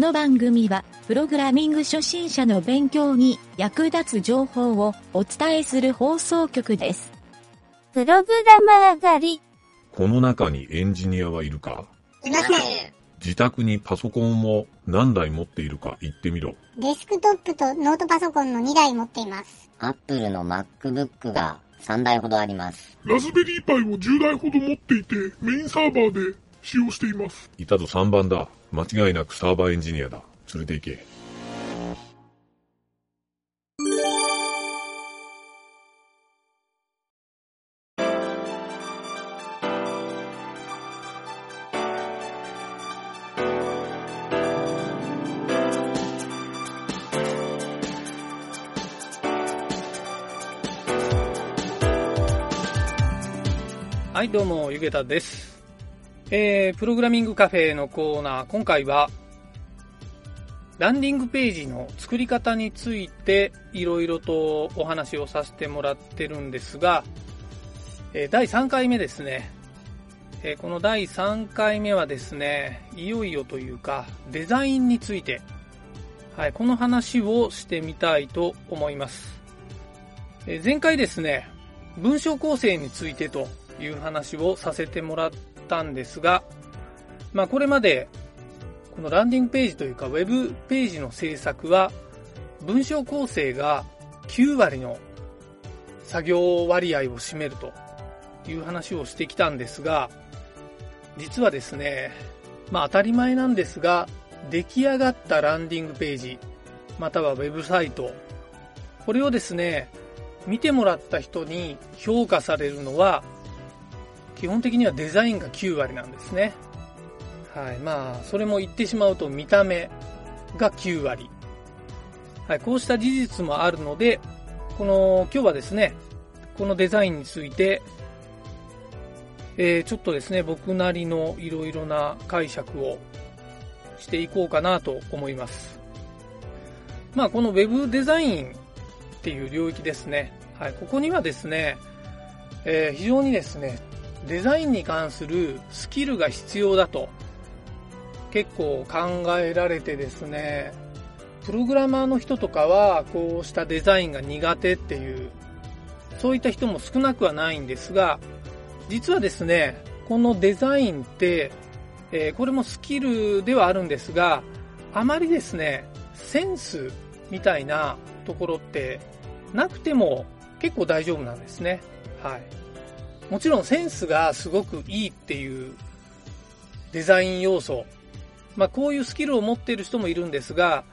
の番組は、プログラミング初心者の勉強に役立つ情報をお伝えする放送局です。プログラマー狩り。この中にエンジニアはいるか？いません。自宅にパソコンを何台持っているか？言ってみろ。デスクトップとノートパソコンの2台持っています。アップルの MacBook が3台ほどあります。ラズベリーパイを10台ほど持っていて、メインサーバーで使用しています。いたぞ3番だ。間違いなくサーバーエンジニアだ。連れて行け。はい、どうも、ゆげたです。えー、プログラミングカフェのコーナー、今回は、ランディングページの作り方について、いろいろとお話をさせてもらってるんですが、え第3回目ですね。えこの第3回目はですね、いよいよというか、デザインについて、はい、この話をしてみたいと思います。え前回ですね、文章構成についてという話をさせてもらったんですが、まあこれまでこのランディングページというかウェブページの制作は文章構成が9割の作業割合を占めるという話をしてきたんですが、実はですね、まあ当たり前なんですが、出来上がったランディングページ、またはウェブサイト、これをですね、見てもらった人に評価されるのは、基本的にはデザインが9割なんですね。はい。まあ、それも言ってしまうと見た目が9割。はい。こうした事実もあるので、この、今日はですね、このデザインについて、えー、ちょっとですね、僕なりのいろいろな解釈をしていこうかなと思います。まあ、この Web デザインっていう領域ですね。はい、ここにはですね、えー非常にですね、デザインに関するスキルが必要だと結構考えられてですね、プログラマーの人とかはこうしたデザインが苦手っていう、そういった人も少なくはないんですが、実はですね、このデザインって、えーこれもスキルではあるんですが、あまりですね、センスみたいなところってなくても結構大丈夫なんですね。はい。もちろんセンスがすごくいいっていうデザイン要素。まあこういうスキルを持っている人もいるんですが、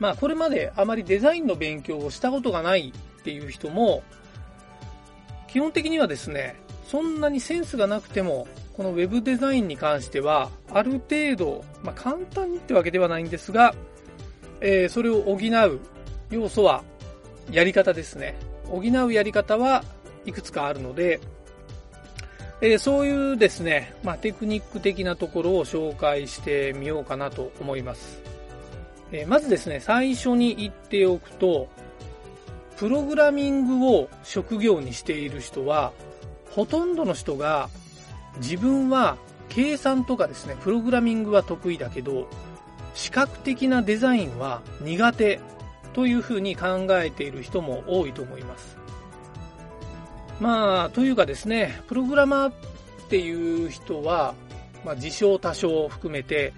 まあこれまであまりデザインの勉強をしたことがないっていう人も、基本的にはですね、そんなにセンスがなくても、このウェブデザインに関しては、ある程度、まあ簡単にってわけではないんですが、えーそれを補う要素は、やり方ですね。補うやり方はいくつかあるので、えーそういうですね、まあ、テクニック的なところを紹介してみようかなと思います。えーまずですね、最初に言っておくと、プログラミングを職業にしている人は、ほとんどの人が自分は計算とかですね、プログラミングは得意だけど、視覚的なデザインは苦手というふうに考えている人も多いと思います。まあ、というかですね、プログラマーっていう人は、まあ、自称多少含めて、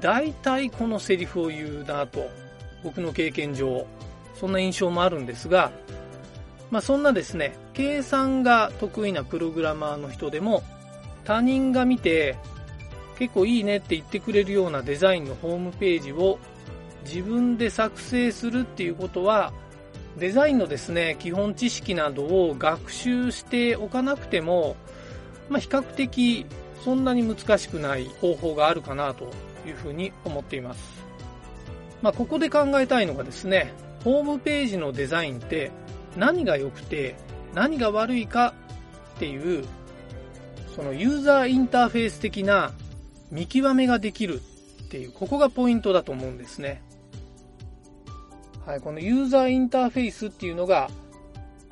大体このセリフを言うなと、僕の経験上、そんな印象もあるんですが、まあそんなですね、計算が得意なプログラマーの人でも、他人が見て、結構いいねって言ってくれるようなデザインのホームページを自分で作成するっていうことは、デザインのですね、基本知識などを学習しておかなくても、まあ比較的そんなに難しくない方法があるかなというふうに思っています。まあここで考えたいのがですね、ホームページのデザインって何が良くて何が悪いかっていう、そのユーザーインターフェース的な見極めができるっていう、ここがポイントだと思うんですね。はい、このユーザーインターフェースっていうのが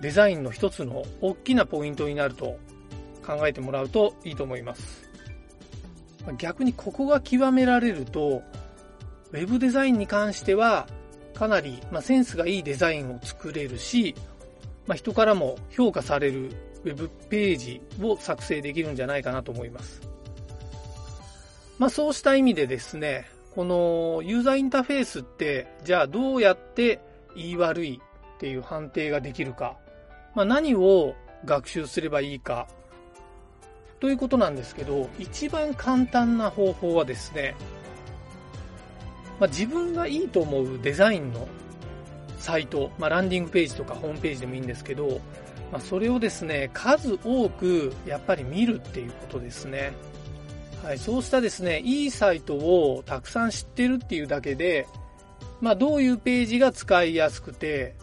デザインの一つの大きなポイントになると考えてもらうといいと思います。逆にここが極められると、ウェブデザインに関しては、かなり、まあ、センスがいいデザインを作れるし、まあ、人からも評価されるウェブページを作成できるんじゃないかなと思います。まあ、そうした意味でですね、このユーザーインターフェースって、じゃあどうやって言い悪いっていう判定ができるか、まあ、何を学習すればいいか、ということなんですけど、一番簡単な方法はですね、まあ、自分がいいと思うデザインのサイト、まあ、ランディングページとかホームページでもいいんですけど、まあ、それをですね、数多くやっぱり見るっていうことですね。はい、そうしたですね、いいサイトをたくさん知ってるっていうだけで、まあ、どういうページが使いやすくて、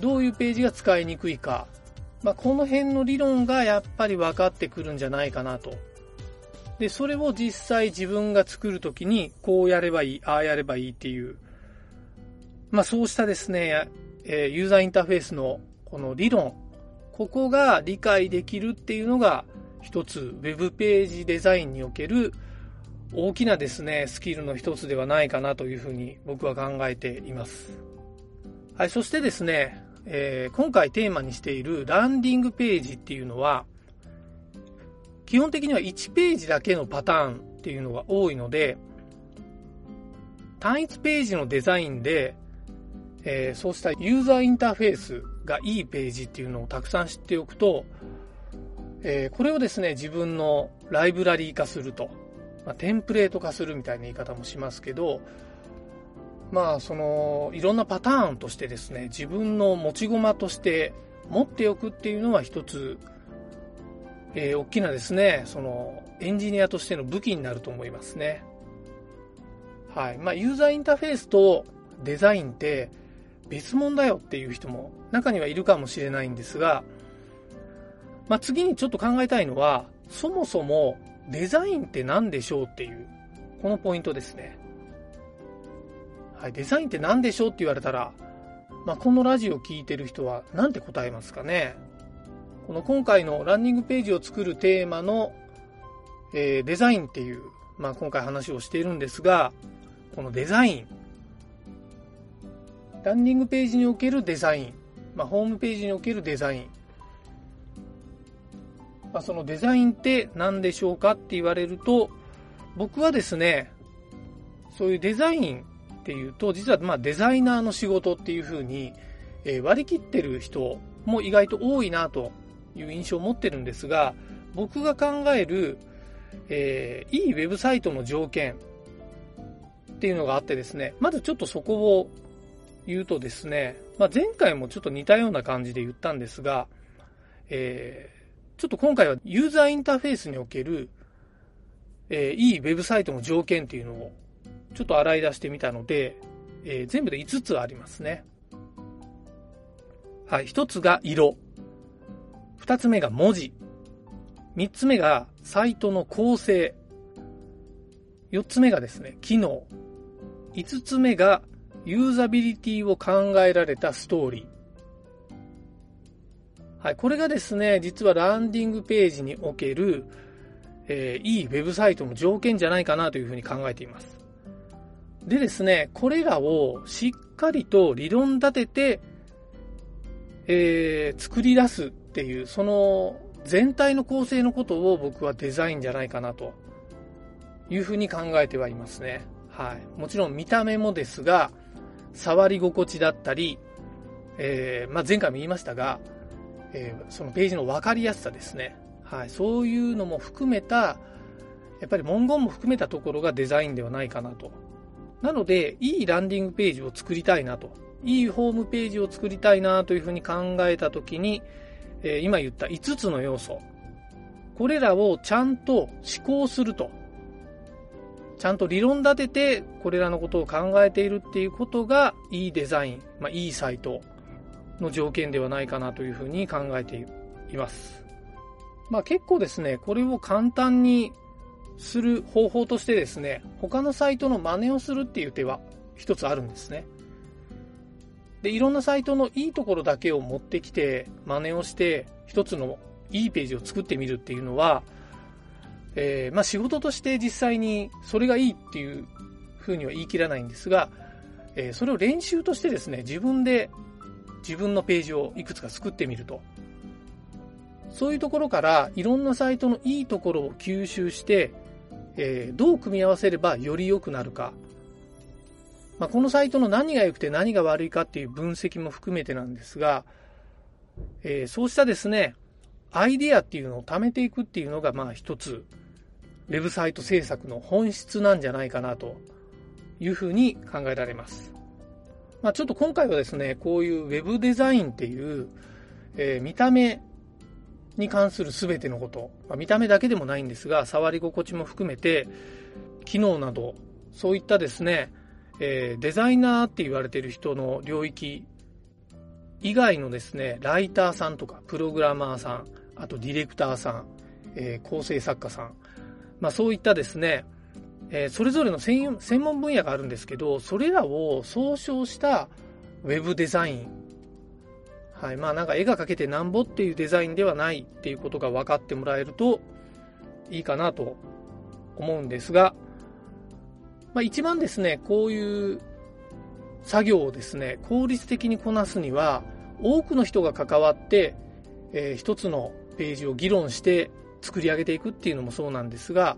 どういうページが使いにくいか、まあ、この辺の理論がやっぱり分かってくるんじゃないかなと。で、それを実際自分が作るときに、こうやればいい、ああやればいいっていう、まあそうしたですね、えユーザーインターフェースのこの理論、ここが理解できるっていうのが、一つ、ウェブページデザインにおける大きなですね、スキルの一つではないかなというふうに僕は考えています。はい、そしてですね、えー、今回テーマにしているランディングページっていうのは、基本的には1ページだけのパターンっていうのが多いので、単一ページのデザインで、えー、そうしたユーザーインターフェースがいいページっていうのをたくさん知っておくと、えー、これをですね、自分のライブラリー化すると、まあ、テンプレート化するみたいな言い方もしますけど、まあ、その、いろんなパターンとしてですね、自分の持ち駒として持っておくっていうのは一つ、えー、大きなですね、その、エンジニアとしての武器になると思いますね。はい。まあ、ユーザーインターフェースとデザインって別物だよっていう人も中にはいるかもしれないんですが、まあ、次にちょっと考えたいのは、そもそもデザインって何でしょうっていう、このポイントですね。はい。デザインって何でしょうって言われたら、まあ、このラジオを聴いてる人は何て答えますかねこの今回のランニングページを作るテーマの、えー、デザインっていう、まあ、今回話をしているんですが、このデザイン。ランニングページにおけるデザイン。まあ、ホームページにおけるデザイン。まあ、そのデザインって何でしょうかって言われると、僕はですね、そういうデザインっていうと、実はまデザイナーの仕事っていうふうに、え割り切ってる人も意外と多いなという印象を持ってるんですが、僕が考える、えー、いいウェブサイトの条件っていうのがあってですね、まずちょっとそこを言うとですね、まあ、前回もちょっと似たような感じで言ったんですが、えー、ちょっと今回はユーザーインターフェースにおける、えー、いいウェブサイトの条件っていうのをちょっと洗い出してみたので、えー、全部で5つありますね。はい、1つが色。二つ目が文字。三つ目がサイトの構成。四つ目がですね、機能。五つ目がユーザビリティを考えられたストーリー。はい、これがですね、実はランディングページにおける、えー、いいウェブサイトの条件じゃないかなというふうに考えています。でですね、これらをしっかりと理論立てて、えー、作り出すっていう、その全体の構成のことを僕はデザインじゃないかなというふうに考えてはいますね。はい。もちろん見た目もですが、触り心地だったり、えー、まあ、前回も言いましたが、えー、そのページの分かりやすさですね。はい。そういうのも含めた、やっぱり文言も含めたところがデザインではないかなと。なので、いいランディングページを作りたいなと。いいホームページを作りたいなというふうに考えたときに、え今言った5つの要素。これらをちゃんと思考すると。ちゃんと理論立てて、これらのことを考えているっていうことが、いいデザイン、まあ、いいサイトの条件ではないかなというふうに考えています。まあ結構ですね、これを簡単にする方法としてですね、他のサイトの真似をするっていう手は一つあるんですね。で、いろんなサイトのいいところだけを持ってきて、真似をして、一つのいいページを作ってみるっていうのは、えー、まあ仕事として実際にそれがいいっていうふうには言い切らないんですが、えーそれを練習としてですね、自分で自分のページをいくつか作ってみると。そういうところからいろんなサイトのいいところを吸収して、えーどう組み合わせればより良くなるか。まあ、このサイトの何が良くて何が悪いかっていう分析も含めてなんですが、えーそうしたですね、アイデアっていうのを貯めていくっていうのが、まあ一つ、ウェブサイト制作の本質なんじゃないかなというふうに考えられます。まあちょっと今回はですね、こういうウェブデザインっていう、えー見た目に関する全てのこと、まあ見た目だけでもないんですが、触り心地も含めて、機能など、そういったですね、えーデザイナーって言われてる人の領域以外のですね、ライターさんとか、プログラマーさん、あとディレクターさん、えー構成作家さん、まあそういったですね、えーそれぞれの専専門分野があるんですけど、それらを総称したウェブデザイン。はい。まあなんか絵が描けてなんぼっていうデザインではないっていうことが分かってもらえるといいかなと思うんですが、まあ一番ですね、こういう作業をですね、効率的にこなすには、多くの人が関わって、えー一つのページを議論して作り上げていくっていうのもそうなんですが、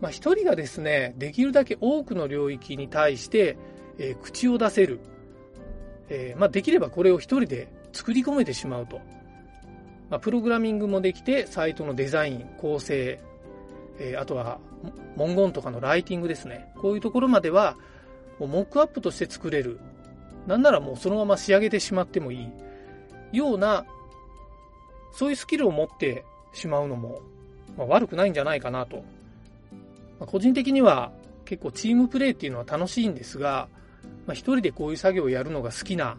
まあ、一人がですね、できるだけ多くの領域に対して、えー口を出せる。えーまあ、できればこれを一人で作り込めてしまうと。まあ、プログラミングもできて、サイトのデザイン、構成、えーあとは文言とかのライティングですね。こういうところまでは、もうモックアップとして作れる。なんならもうそのまま仕上げてしまってもいい。ような、そういうスキルを持ってしまうのも、まあ、悪くないんじゃないかなと。まあ個人的には結構チームプレイっていうのは楽しいんですが、まあ、一人でこういう作業をやるのが好きな、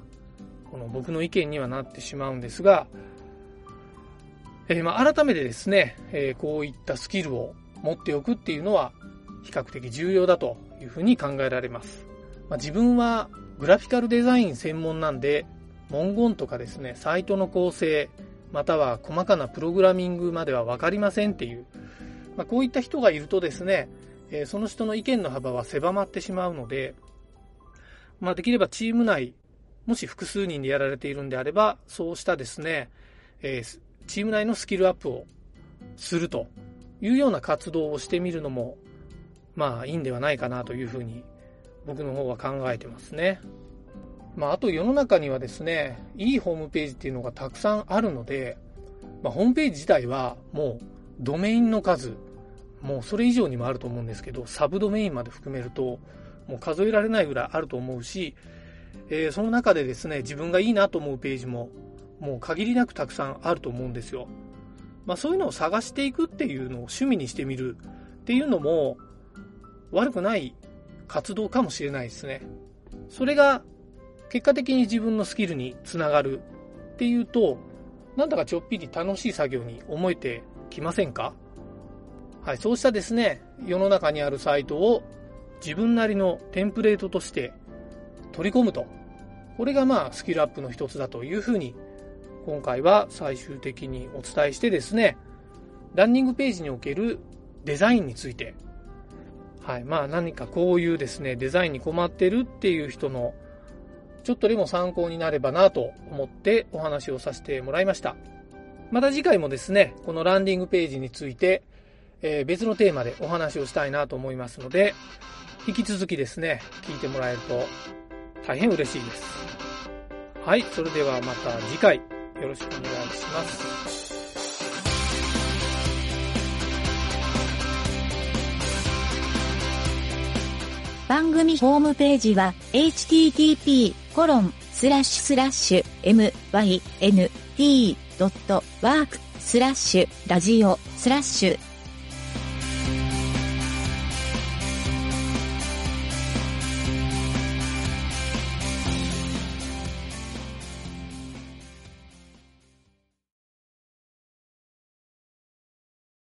この僕の意見にはなってしまうんですが、えーまあ改めてですね、えーこういったスキルを持っておくっていうのは比較的重要だというふうに考えられます。まあ、自分はグラフィカルデザイン専門なんで、文言とかですね、サイトの構成、または細かなプログラミングまでは分かりませんっていう、まあ、こういった人がいるとですね、えその人の意見の幅は狭まってしまうので、まあ、できればチーム内、もし複数人でやられているんであれば、そうしたですね、えチーム内のスキルアップをするというような活動をしてみるのも、まあいいんではないかなというふうに僕の方は考えてますね。まああと世の中にはですね、いいホームページっていうのがたくさんあるので、まあ、ホームページ自体はもうドメインの数、もうそれ以上にもあると思うんですけど、サブドメインまで含めると、もう数えられないぐらいあると思うし、えーその中でですね、自分がいいなと思うページも、もう限りなくたくさんあると思うんですよ。まあそういうのを探していくっていうのを趣味にしてみるっていうのも、悪くない活動かもしれないですね。それが結果的に自分のスキルにつながるっていうと、なんだかちょっぴり楽しい作業に思えてきませんか？はい、そうしたですね、世の中にあるサイトを自分なりのテンプレートとして取り込むと。これがまあスキルアップの一つだというふうに今回は最終的にお伝えしてですね、ランニングページにおけるデザインについて、はい、まあ何かこういうですね、デザインに困ってるっていう人のちょっとでも参考になればなと思ってお話をさせてもらいました。また次回もですね、このランディングページについて、えー別のテーマでお話をしたいなと思いますので、引き続きですね、聞いてもらえると大変嬉しいです。はい、それではまた次回よろしくお願いします。番組ホームページは http:// mynt.work スラッシュラジオスラッシュ